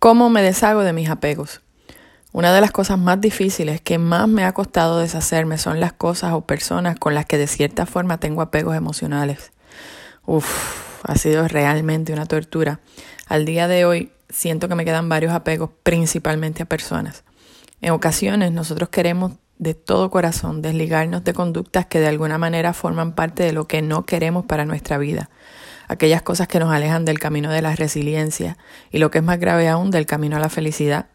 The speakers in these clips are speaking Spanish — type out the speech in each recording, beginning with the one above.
¿Cómo me deshago de mis apegos? Una de las cosas más difíciles que más me ha costado deshacerme son las cosas o personas con las que de cierta forma tengo apegos emocionales. Uf, ha sido realmente una tortura. Al día de hoy siento que me quedan varios apegos, principalmente a personas. En ocasiones nosotros queremos de todo corazón desligarnos de conductas que de alguna manera forman parte de lo que no queremos para nuestra vida aquellas cosas que nos alejan del camino de la resiliencia y lo que es más grave aún del camino a la felicidad.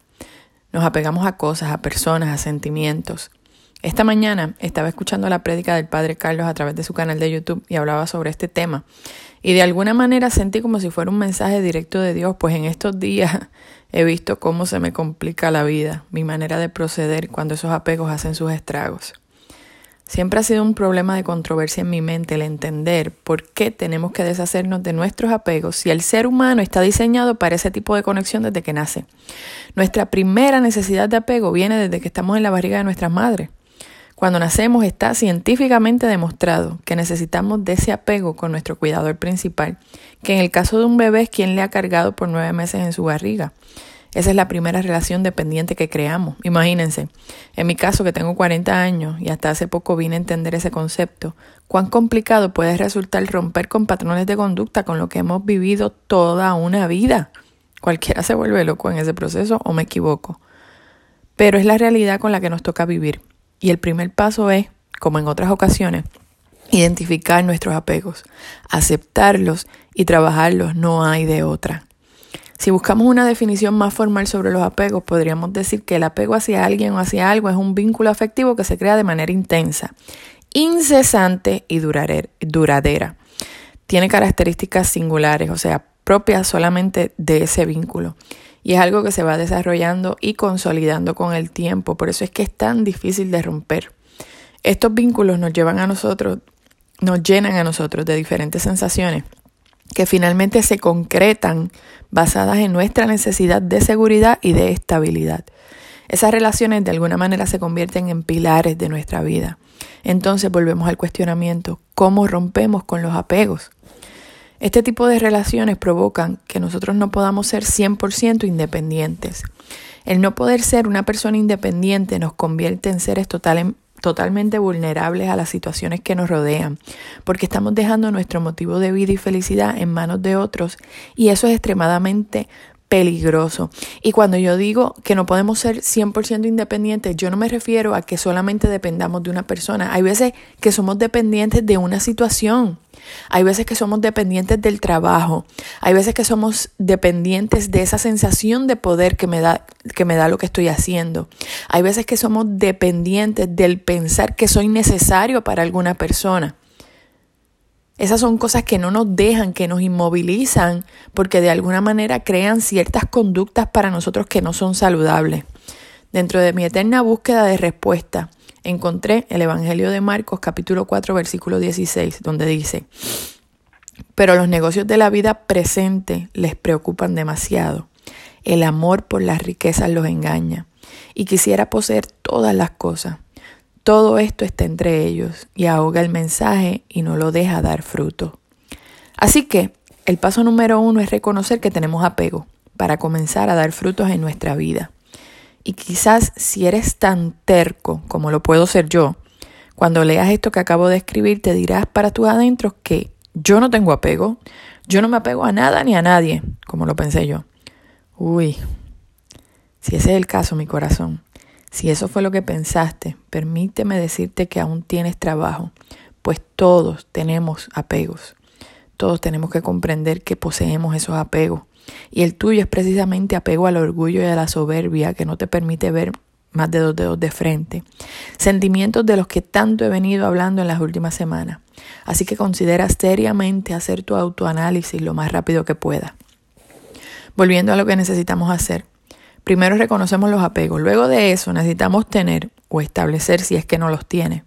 Nos apegamos a cosas, a personas, a sentimientos. Esta mañana estaba escuchando la prédica del Padre Carlos a través de su canal de YouTube y hablaba sobre este tema. Y de alguna manera sentí como si fuera un mensaje directo de Dios, pues en estos días he visto cómo se me complica la vida, mi manera de proceder cuando esos apegos hacen sus estragos. Siempre ha sido un problema de controversia en mi mente el entender por qué tenemos que deshacernos de nuestros apegos si el ser humano está diseñado para ese tipo de conexión desde que nace. Nuestra primera necesidad de apego viene desde que estamos en la barriga de nuestras madres. Cuando nacemos está científicamente demostrado que necesitamos de ese apego con nuestro cuidador principal, que en el caso de un bebé es quien le ha cargado por nueve meses en su barriga. Esa es la primera relación dependiente que creamos. Imagínense, en mi caso que tengo 40 años y hasta hace poco vine a entender ese concepto, cuán complicado puede resultar romper con patrones de conducta con lo que hemos vivido toda una vida. Cualquiera se vuelve loco en ese proceso o me equivoco. Pero es la realidad con la que nos toca vivir. Y el primer paso es, como en otras ocasiones, identificar nuestros apegos, aceptarlos y trabajarlos, no hay de otra. Si buscamos una definición más formal sobre los apegos, podríamos decir que el apego hacia alguien o hacia algo es un vínculo afectivo que se crea de manera intensa, incesante y duradera. Tiene características singulares, o sea, propias solamente de ese vínculo. Y es algo que se va desarrollando y consolidando con el tiempo. Por eso es que es tan difícil de romper. Estos vínculos nos llevan a nosotros, nos llenan a nosotros de diferentes sensaciones que finalmente se concretan basadas en nuestra necesidad de seguridad y de estabilidad. Esas relaciones de alguna manera se convierten en pilares de nuestra vida. Entonces volvemos al cuestionamiento, ¿cómo rompemos con los apegos? Este tipo de relaciones provocan que nosotros no podamos ser 100% independientes. El no poder ser una persona independiente nos convierte en seres total, totalmente vulnerables a las situaciones que nos rodean, porque estamos dejando nuestro motivo de vida y felicidad en manos de otros y eso es extremadamente peligroso. Y cuando yo digo que no podemos ser 100% independientes, yo no me refiero a que solamente dependamos de una persona. Hay veces que somos dependientes de una situación. Hay veces que somos dependientes del trabajo. Hay veces que somos dependientes de esa sensación de poder que me da, que me da lo que estoy haciendo. Hay veces que somos dependientes del pensar que soy necesario para alguna persona. Esas son cosas que no nos dejan, que nos inmovilizan, porque de alguna manera crean ciertas conductas para nosotros que no son saludables. Dentro de mi eterna búsqueda de respuesta, encontré el Evangelio de Marcos capítulo 4 versículo 16, donde dice, pero los negocios de la vida presente les preocupan demasiado. El amor por las riquezas los engaña y quisiera poseer todas las cosas todo esto está entre ellos y ahoga el mensaje y no lo deja dar fruto. Así que el paso número uno es reconocer que tenemos apego para comenzar a dar frutos en nuestra vida. Y quizás si eres tan terco como lo puedo ser yo, cuando leas esto que acabo de escribir te dirás para tus adentros que yo no tengo apego, yo no me apego a nada ni a nadie, como lo pensé yo. Uy, si ese es el caso, mi corazón, si eso fue lo que pensaste, permíteme decirte que aún tienes trabajo, pues todos tenemos apegos. Todos tenemos que comprender que poseemos esos apegos. Y el tuyo es precisamente apego al orgullo y a la soberbia que no te permite ver más de dos dedos de frente. Sentimientos de los que tanto he venido hablando en las últimas semanas. Así que considera seriamente hacer tu autoanálisis lo más rápido que pueda. Volviendo a lo que necesitamos hacer. Primero reconocemos los apegos, luego de eso necesitamos tener o establecer, si es que no los tiene,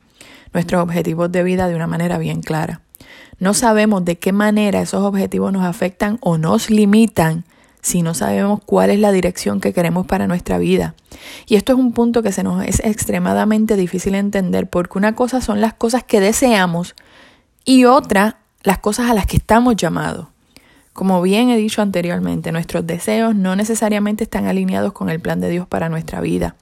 nuestros objetivos de vida de una manera bien clara. No sabemos de qué manera esos objetivos nos afectan o nos limitan si no sabemos cuál es la dirección que queremos para nuestra vida. Y esto es un punto que se nos es extremadamente difícil entender porque una cosa son las cosas que deseamos y otra las cosas a las que estamos llamados. Como bien he dicho anteriormente, nuestros deseos no necesariamente están alineados con el plan de Dios para nuestra vida.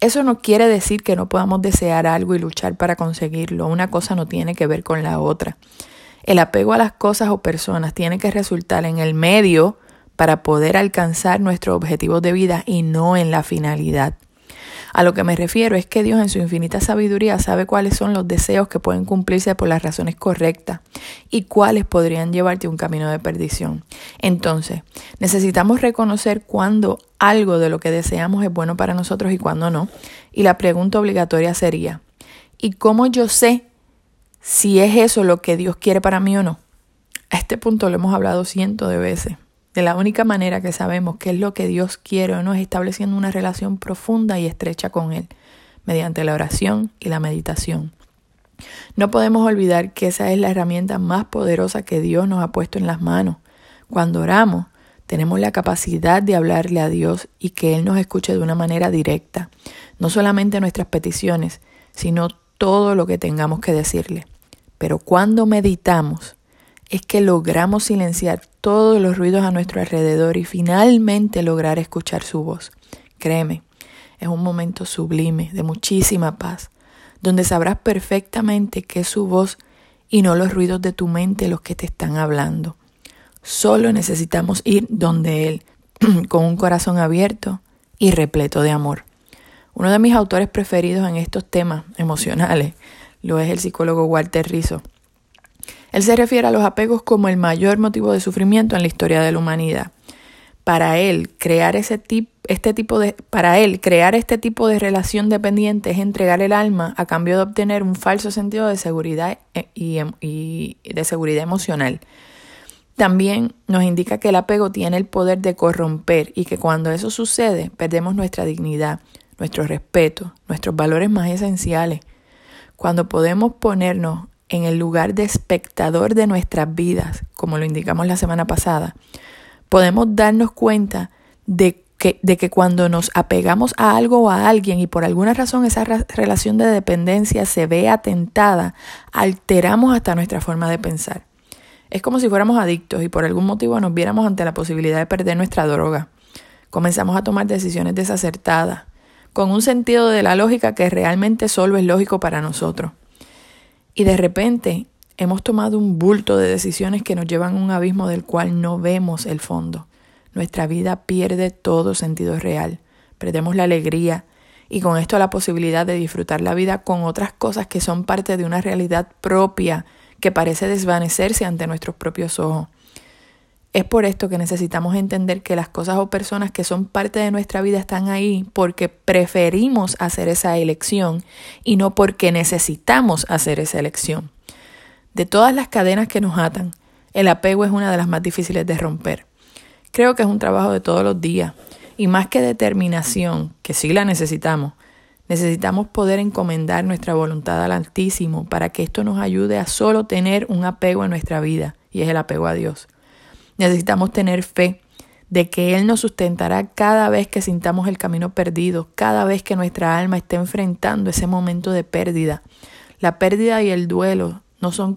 Eso no quiere decir que no podamos desear algo y luchar para conseguirlo. Una cosa no tiene que ver con la otra. El apego a las cosas o personas tiene que resultar en el medio para poder alcanzar nuestros objetivos de vida y no en la finalidad. A lo que me refiero es que Dios en su infinita sabiduría sabe cuáles son los deseos que pueden cumplirse por las razones correctas y cuáles podrían llevarte a un camino de perdición. Entonces, necesitamos reconocer cuándo algo de lo que deseamos es bueno para nosotros y cuándo no. Y la pregunta obligatoria sería, ¿y cómo yo sé si es eso lo que Dios quiere para mí o no? A este punto lo hemos hablado cientos de veces. De la única manera que sabemos qué es lo que Dios quiere o no es estableciendo una relación profunda y estrecha con Él, mediante la oración y la meditación. No podemos olvidar que esa es la herramienta más poderosa que Dios nos ha puesto en las manos. Cuando oramos, tenemos la capacidad de hablarle a Dios y que Él nos escuche de una manera directa, no solamente nuestras peticiones, sino todo lo que tengamos que decirle. Pero cuando meditamos, es que logramos silenciar todos los ruidos a nuestro alrededor y finalmente lograr escuchar su voz. Créeme, es un momento sublime, de muchísima paz, donde sabrás perfectamente que es su voz y no los ruidos de tu mente los que te están hablando. Solo necesitamos ir donde Él, con un corazón abierto y repleto de amor. Uno de mis autores preferidos en estos temas emocionales lo es el psicólogo Walter Rizzo. Él se refiere a los apegos como el mayor motivo de sufrimiento en la historia de la humanidad. Para él, crear ese este tipo de, para él, crear este tipo de relación dependiente es entregar el alma a cambio de obtener un falso sentido de seguridad e, y, em, y de seguridad emocional. También nos indica que el apego tiene el poder de corromper y que cuando eso sucede perdemos nuestra dignidad, nuestro respeto, nuestros valores más esenciales. Cuando podemos ponernos en el lugar de espectador de nuestras vidas, como lo indicamos la semana pasada, podemos darnos cuenta de que, de que cuando nos apegamos a algo o a alguien y por alguna razón esa relación de dependencia se ve atentada, alteramos hasta nuestra forma de pensar. Es como si fuéramos adictos y por algún motivo nos viéramos ante la posibilidad de perder nuestra droga. Comenzamos a tomar decisiones desacertadas, con un sentido de la lógica que realmente solo es lógico para nosotros. Y de repente hemos tomado un bulto de decisiones que nos llevan a un abismo del cual no vemos el fondo. Nuestra vida pierde todo sentido real. Perdemos la alegría y con esto la posibilidad de disfrutar la vida con otras cosas que son parte de una realidad propia que parece desvanecerse ante nuestros propios ojos. Es por esto que necesitamos entender que las cosas o personas que son parte de nuestra vida están ahí porque preferimos hacer esa elección y no porque necesitamos hacer esa elección. De todas las cadenas que nos atan, el apego es una de las más difíciles de romper. Creo que es un trabajo de todos los días y más que determinación, que sí la necesitamos, necesitamos poder encomendar nuestra voluntad al Altísimo para que esto nos ayude a solo tener un apego en nuestra vida y es el apego a Dios. Necesitamos tener fe de que Él nos sustentará cada vez que sintamos el camino perdido, cada vez que nuestra alma esté enfrentando ese momento de pérdida. La pérdida y el duelo no son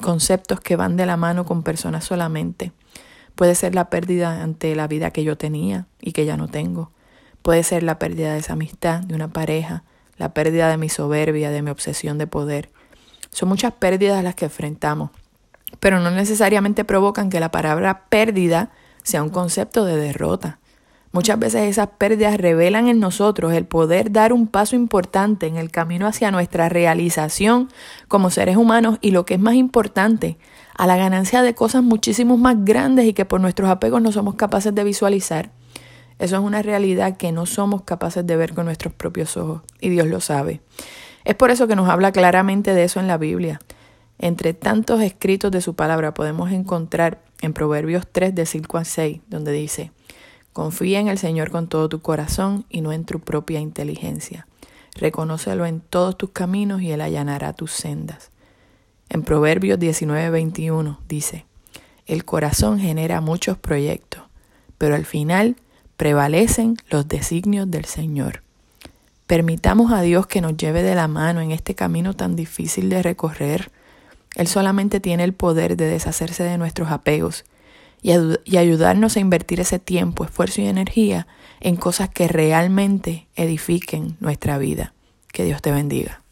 conceptos que van de la mano con personas solamente. Puede ser la pérdida ante la vida que yo tenía y que ya no tengo. Puede ser la pérdida de esa amistad, de una pareja, la pérdida de mi soberbia, de mi obsesión de poder. Son muchas pérdidas las que enfrentamos pero no necesariamente provocan que la palabra pérdida sea un concepto de derrota. Muchas veces esas pérdidas revelan en nosotros el poder dar un paso importante en el camino hacia nuestra realización como seres humanos y lo que es más importante, a la ganancia de cosas muchísimo más grandes y que por nuestros apegos no somos capaces de visualizar. Eso es una realidad que no somos capaces de ver con nuestros propios ojos y Dios lo sabe. Es por eso que nos habla claramente de eso en la Biblia. Entre tantos escritos de su palabra podemos encontrar en Proverbios 3 de 5 a 6, donde dice, Confía en el Señor con todo tu corazón y no en tu propia inteligencia. Reconócelo en todos tus caminos y Él allanará tus sendas. En Proverbios 19, 21 dice, El corazón genera muchos proyectos, pero al final prevalecen los designios del Señor. Permitamos a Dios que nos lleve de la mano en este camino tan difícil de recorrer él solamente tiene el poder de deshacerse de nuestros apegos y, ayudarnos a invertir ese tiempo, esfuerzo y energía en cosas que realmente edifiquen nuestra vida. Que Dios te bendiga.